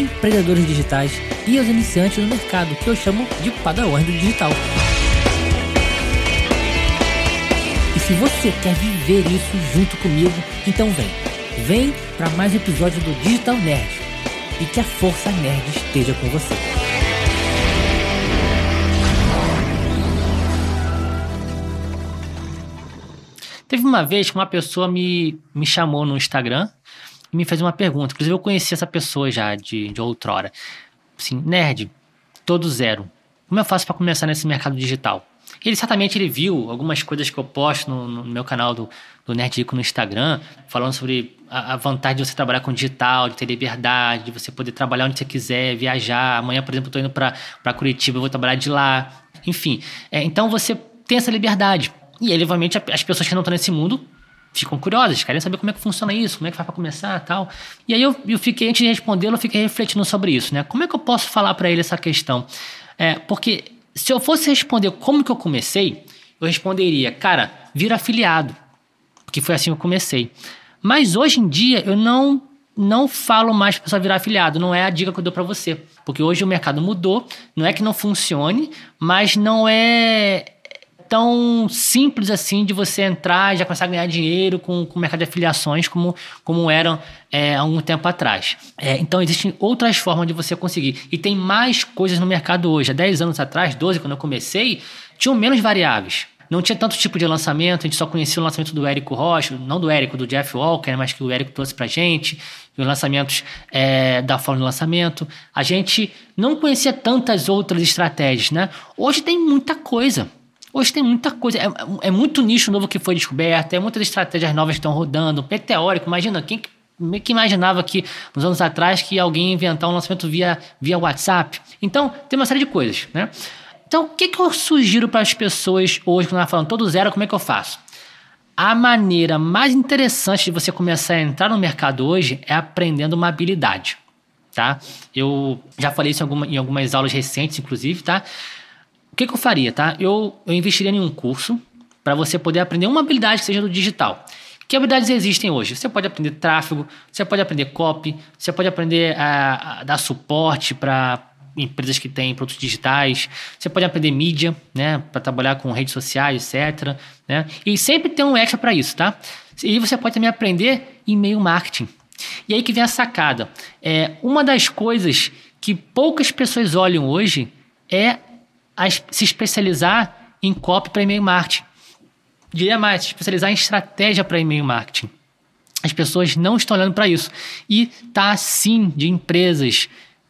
empreendedores digitais e aos iniciantes no mercado, que eu chamo de padawans do digital. E se você quer viver isso junto comigo, então vem. Vem para mais um episódio do Digital Nerd e que a força nerd esteja com você. Teve uma vez que uma pessoa me, me chamou no Instagram e me fez uma pergunta. Inclusive, eu conheci essa pessoa já de, de outrora. Assim, nerd, todo zero. Como eu faço para começar nesse mercado digital? Ele certamente ele viu algumas coisas que eu posto no, no meu canal do, do Nerd Rico no Instagram, falando sobre a, a, vantagem de você trabalhar com digital, de ter liberdade, de você poder trabalhar onde você quiser, viajar. Amanhã, por exemplo, eu estou indo para Curitiba, eu vou trabalhar de lá. Enfim, é, então você tem essa liberdade. E obviamente, as pessoas que não estão nesse mundo ficam curiosas, querem saber como é que funciona isso, como é que faz para começar tal. E aí eu, eu fiquei, antes de respondê-lo, eu fiquei refletindo sobre isso, né? Como é que eu posso falar para ele essa questão? É, porque se eu fosse responder como que eu comecei, eu responderia, cara, vira afiliado. Porque foi assim que eu comecei. Mas hoje em dia eu não não falo mais para pessoa virar afiliado, não é a dica que eu dou para você. Porque hoje o mercado mudou, não é que não funcione, mas não é tão simples assim de você entrar e já começar a ganhar dinheiro com, o mercado de afiliações como, como eram é, há algum tempo atrás. É, então existem outras formas de você conseguir. E tem mais coisas no mercado hoje. Há 10 anos atrás, 12, quando eu comecei, tinham menos variáveis. Não tinha tanto tipo de lançamento, a gente só conhecia o lançamento do Érico Rocha, não do Érico, do Jeff Walker, mas que o Érico trouxe pra gente, e os lançamentos é, da forma de lançamento. A gente não conhecia tantas outras estratégias, né? Hoje tem muita coisa. Hoje tem muita coisa, é, é muito nicho novo que foi descoberto, é muitas estratégias novas que estão rodando. É teórico, imagina, quem que imaginava que nos anos atrás que alguém ia inventar um lançamento via, via WhatsApp? Então, tem uma série de coisas, né? Então, o que, que eu sugiro para as pessoas hoje, quando ela falando todo zero, como é que eu faço? A maneira mais interessante de você começar a entrar no mercado hoje é aprendendo uma habilidade, tá? Eu já falei isso em, alguma, em algumas aulas recentes, inclusive, tá? O que, que eu faria, tá? Eu, eu investiria em um curso para você poder aprender uma habilidade que seja do digital. Que habilidades existem hoje? Você pode aprender tráfego, você pode aprender copy, você pode aprender a, a dar suporte para empresas que têm produtos digitais, você pode aprender mídia, né, para trabalhar com redes sociais, etc. Né? E sempre tem um extra para isso, tá? E você pode também aprender e-mail marketing. E aí que vem a sacada. É, uma das coisas que poucas pessoas olham hoje é a se especializar em copy para e-mail marketing. Diria mais, se especializar em estratégia para e-mail marketing. As pessoas não estão olhando para isso. E tá assim de empresas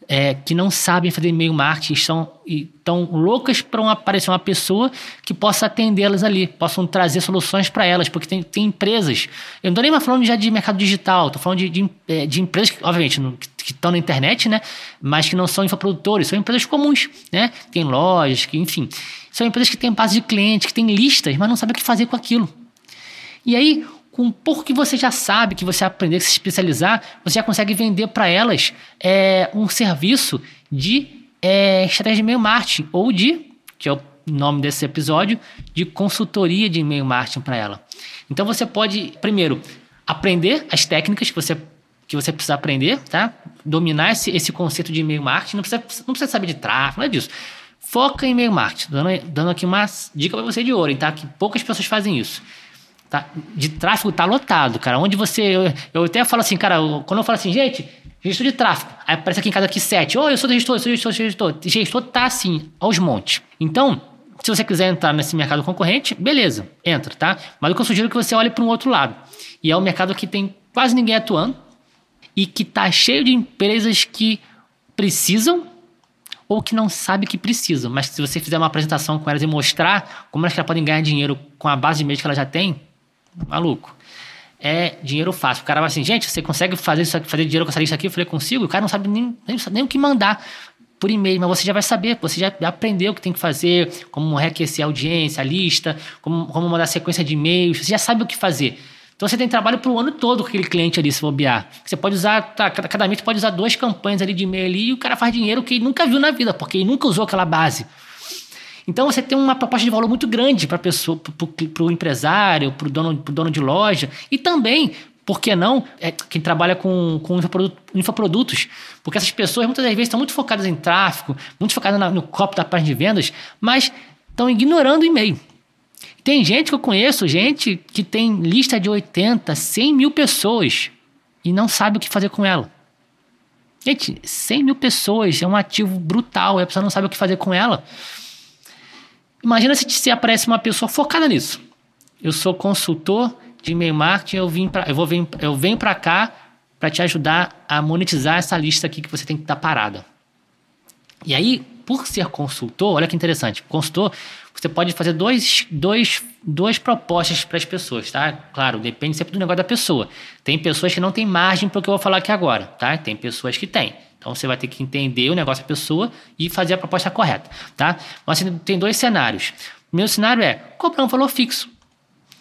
é, que não sabem fazer e-mail marketing, estão, estão loucas para aparecer uma pessoa que possa atendê-las ali, possam trazer soluções para elas, porque tem, tem empresas. Eu não estou nem falando já de mercado digital, estou falando de, de, é, de, empresas que, obviamente, no, que estão na internet, né? Mas que não são infoprodutores, são empresas comuns, né? Tem lojas, que, enfim. São empresas que têm base de clientes, que têm listas, mas não sabem o que fazer com aquilo. E aí, com um pouco que você já sabe, que você aprender se especializar, você já consegue vender para elas é, um serviço de é, estratégia de e-mail marketing ou de, que é o nome desse episódio, de consultoria de e-mail marketing para ela. Então você pode, primeiro, aprender as técnicas que você que você precisa aprender, tá? Dominar esse, esse conceito de e-mail marketing, não precisa, não precisa saber de tráfego, nada disso. Foca em e-mail marketing, dando, dando aqui uma dica para você de ouro, tá? Que poucas pessoas fazem isso. Tá? De tráfego tá lotado, cara. Onde você. Eu, eu até falo assim, cara, quando eu falo assim, gente, gestor de tráfego. Aí aparece aqui em casa aqui sete. Oh, eu sou gestor, eu sou gestor, eu sou gestor. Gestor tá assim, aos montes. Então, se você quiser entrar nesse mercado concorrente, beleza, entra, tá? Mas o que eu sugiro é que você olhe para um outro lado. E é um mercado que tem quase ninguém atuando e que tá cheio de empresas que precisam ou que não sabe que precisam. Mas se você fizer uma apresentação com elas e mostrar como elas podem ganhar dinheiro com a base de meios que elas já têm, maluco. É dinheiro fácil. O cara vai assim, gente, você consegue fazer, isso aqui, fazer dinheiro com lista aqui? Eu falei, consigo? O cara não sabe nem, nem, nem o que mandar. por e-mail, mas você já vai saber, você já aprendeu o que tem que fazer, como reaquecer a audiência, a lista, como, como mandar sequência de e-mails, você já sabe o que fazer. Então você tem trabalho para o ano todo com aquele cliente ali, se bobear. Você pode usar, tá, cada, cada mês pode usar duas campanhas ali de e-mail ali e o cara faz dinheiro que ele nunca viu na vida, porque ele nunca usou aquela base. Então você tem uma proposta de valor muito grande para pessoa, para o empresário, para o dono, dono de loja e também por que não? É, quem trabalha com, com infoprodutos. Porque essas pessoas muitas das vezes estão muito focadas em tráfego, muito focadas na, no copo da página de vendas, mas estão ignorando o e-mail. Tem gente que eu conheço, gente que tem lista de 80, 100 mil pessoas e não sabe o que fazer com ela. Gente, 100 mil pessoas é um ativo brutal e a pessoa não sabe o que fazer com ela. Imagina se, se aparece uma pessoa focada nisso. Eu sou consultor de e-mail marketing, eu, vim pra, eu, vou, eu venho para cá para te ajudar a monetizar essa lista aqui que você tem que estar parada. E aí, por ser consultor, olha que interessante, consultor, você pode fazer dois, dois, duas propostas para as pessoas, tá? Claro, depende sempre do negócio da pessoa. Tem pessoas que não têm margem para o que eu vou falar aqui agora, tá? Tem pessoas que têm. Então você vai ter que entender o negócio da pessoa e fazer a proposta correta, tá? Mas assim, tem dois cenários. O primeiro cenário é cobrar um valor fixo.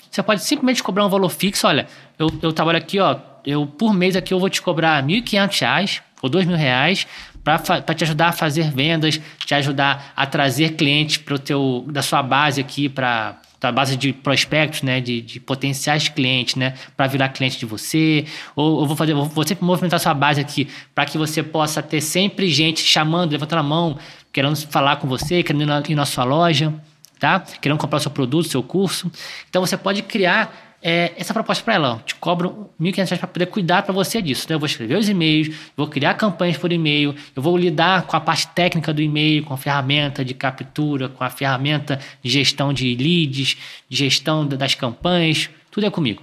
Você pode simplesmente cobrar um valor fixo. Olha, eu, eu trabalho aqui, ó, eu por mês aqui eu vou te cobrar R$ 1.500 ou R$ 2.000 para te ajudar a fazer vendas, te ajudar a trazer clientes pro teu, da sua base aqui para a base de prospectos, né, de, de potenciais clientes, né, para virar cliente de você, ou vou fazer, vou sempre movimentar sua base aqui para que você possa ter sempre gente chamando, levantando a mão, querendo falar com você, querendo ir na, ir na sua loja, tá? Querendo comprar o seu produto, seu curso. Então você pode criar é, essa proposta para ela. Ó, te cobro R$ 1.500 para poder cuidar para você disso. Então, eu vou escrever os e-mails, vou criar campanhas por e-mail, eu vou lidar com a parte técnica do e-mail, com a ferramenta de captura, com a ferramenta de gestão de leads, de gestão das campanhas, tudo é comigo.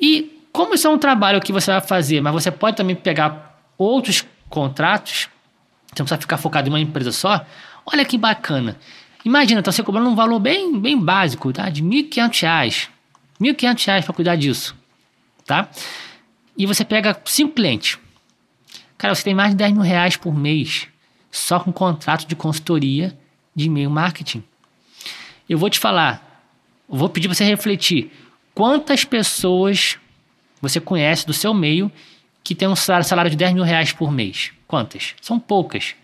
E como isso é um trabalho que você vai fazer, mas você pode também pegar outros contratos, você não precisa ficar focado em uma empresa só, olha que bacana. Imagina, tá você cobrando um valor bem, bem básico, tá? De R$ 1.500 R$ 1.500 para cuidar disso, tá? E você pega cinco clientes. Cara, você tem mais de 10 mil reais por mês só com contrato de consultoria de e-mail marketing. Eu vou te falar, vou pedir para você refletir. Quantas pessoas você conhece do seu meio que tem um salário de 10 mil reais por mês? Quantas? São poucas.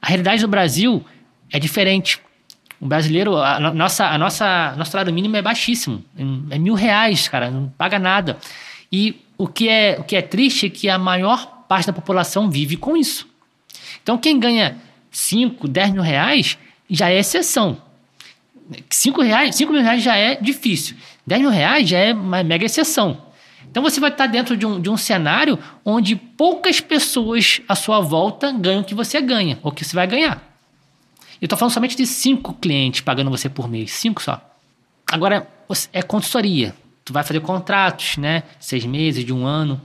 A realidade do Brasil é diferente. O brasileiro, a nossa, a nossa, nosso salário mínimo é baixíssimo. É mil reais, cara, não paga nada. E o que é, o que é triste é que a maior parte da população vive com isso. Então, quem ganha 5, 10 mil reais já é exceção. 5 reais, 5 mil reais já é difícil. 10 mil reais já é uma mega exceção. Então você vai estar dentro de um, de um cenário onde poucas pessoas à sua volta ganham o que você ganha, ou que você vai ganhar. Eu estou falando somente de cinco clientes pagando você por mês, cinco só. Agora, é consultoria. Tu vai fazer contratos, né? Seis meses, de um ano.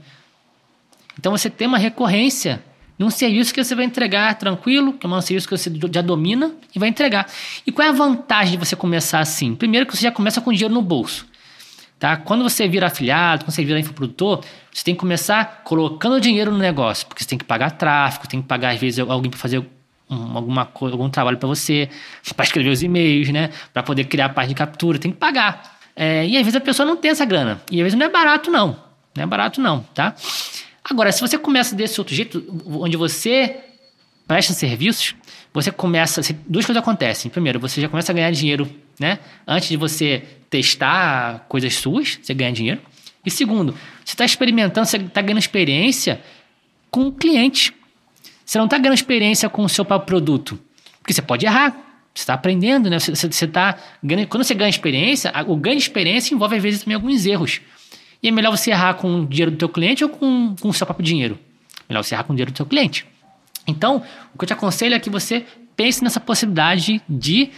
Então você tem uma recorrência num serviço que você vai entregar tranquilo, que é um serviço que você já domina e vai entregar. E qual é a vantagem de você começar assim? Primeiro que você já começa com dinheiro no bolso. Tá? Quando você vira afiliado, quando você vira infoprodutor, você tem que começar colocando dinheiro no negócio, porque você tem que pagar tráfego, tem que pagar às vezes alguém para fazer um, alguma coisa, algum trabalho para você, para escrever os e-mails, né? Para poder criar a página de captura, tem que pagar. É, e às vezes a pessoa não tem essa grana. E às vezes não é barato, não. Não é barato, não, tá? Agora, se você começa desse outro jeito, onde você presta serviços, você começa. Duas coisas acontecem. Primeiro, você já começa a ganhar dinheiro, né? Antes de você testar coisas suas, você ganha dinheiro. E segundo, você está experimentando, você está ganhando experiência com clientes. Você não está ganhando experiência com o seu próprio produto. Porque você pode errar. Você está aprendendo, né? Você, você tá ganhando, quando você ganha experiência, o ganho de experiência envolve às vezes também alguns erros. E é melhor você errar com o dinheiro do teu cliente ou com, com o seu próprio dinheiro? Melhor você errar com o dinheiro do teu cliente. Então, o que eu te aconselho é que você pense nessa possibilidade de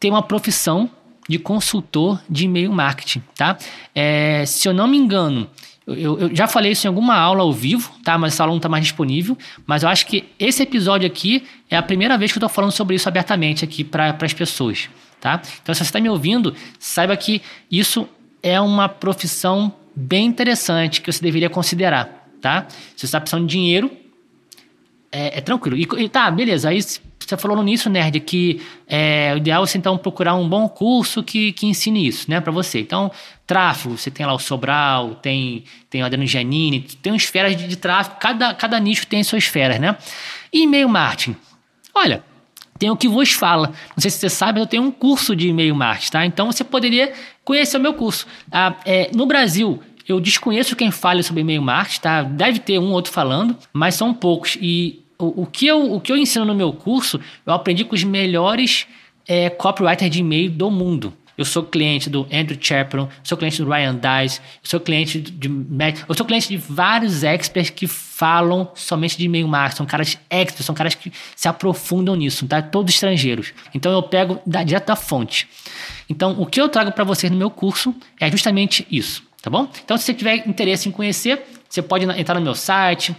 ter uma profissão de consultor de e-mail marketing, tá? É, se eu não me engano, eu, eu, já falei isso em alguma aula ao vivo, tá? Mas essa aula não está mais disponível. Mas eu acho que esse episódio aqui é a primeira vez que eu estou falando sobre isso abertamente aqui para as pessoas, tá? Então, se você está me ouvindo, saiba que isso é uma profissão bem interessante que você deveria considerar, tá? Se você está precisando de dinheiro, é, é tranquilo. E, e, tá, beleza. Aí você falou nisso, Nerd, que é, o ideal é você então procurar um bom curso que, que ensine isso, né, para você. Então, tráfego, você tem lá o Sobral, tem, tem o Adriano Giannini, tem esferas de, de tráfego, cada, cada nicho tem suas esferas, né? E e-mail marketing. Olha, tem o que vos fala. Não sei se você sabe, eu tenho um curso de e-mail marketing, tá? Então você poderia conhecer o meu curso. Ah, é, no Brasil, eu desconheço quem fala sobre e-mail marketing, tá? Deve ter um ou outro falando, mas são poucos. E o, que, eu, o que eu ensino no meu curso, eu aprendi com os melhores é, copywriters de e-mail do mundo. Eu sou cliente do Andrew Chapman, sou cliente do Ryan Dice, sou cliente de Matt, eu sou cliente de vários experts que falam somente de e-mail marketing, são caras experts, são caras que se aprofundam nisso, tá? Todos estrangeiros. Então eu pego da, direto da fonte. Então o que eu trago para vocês no meu curso é justamente isso, tá bom? Então se você tiver interesse em conhecer, você pode entrar no meu site,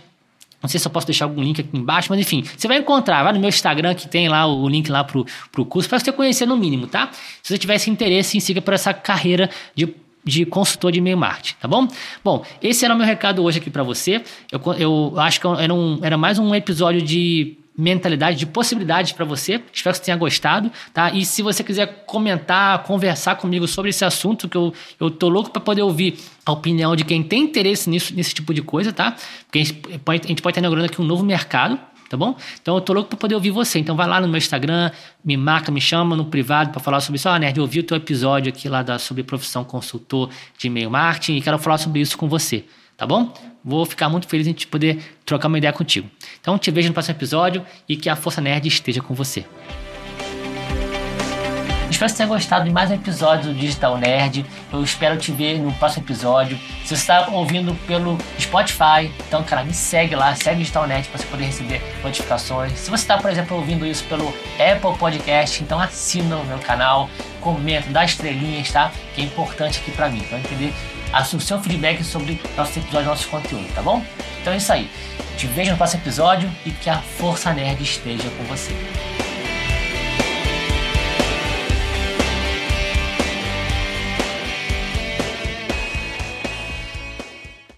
não sei se eu posso deixar algum link aqui embaixo, mas enfim, você vai encontrar, vai no meu Instagram que tem lá o link lá pro, pro curso, para você conhecer no mínimo, tá? Se você tivesse interesse em siga por essa carreira de de consultor de e-mail marketing, tá bom? Bom, esse era o meu recado hoje aqui para você. Eu, eu acho que era, um, era mais um episódio de mentalidade de possibilidades para você. Espero que você tenha gostado, tá? E se você quiser comentar, conversar comigo sobre esse assunto, que eu, eu tô louco para poder ouvir a opinião de quem tem interesse nisso, nesse tipo de coisa, tá? Porque a gente pode, a gente pode estar inaugurando aqui um novo mercado, tá bom? Então eu tô louco para poder ouvir você. Então vai lá no meu Instagram, me marca, me chama no privado para falar sobre isso. Ah, Nerd, eu ouvi o teu episódio aqui lá da, sobre profissão consultor de e-mail marketing e quero falar sobre isso com você tá bom? Vou ficar muito feliz em te poder trocar uma ideia contigo. Então te vejo no próximo episódio e que a Força Nerd esteja com você. Espero que você tenha gostado de mais um episódio do Digital Nerd. Eu espero te ver no próximo episódio. Se você está ouvindo pelo Spotify, então, cara, me segue lá, segue o Digital Nerd para você poder receber notificações. Se você está, por exemplo, ouvindo isso pelo Apple Podcast, então assina o meu canal, comenta, dá estrelinhas, tá? Que é importante aqui para mim, para entender o seu feedback sobre nossos episódios, nosso conteúdo, tá bom? Então é isso aí. Te vejo no próximo episódio e que a Força Nerd esteja com você.